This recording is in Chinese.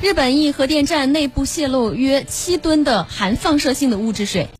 日本一核电站内部泄漏约七吨的含放射性的物质水。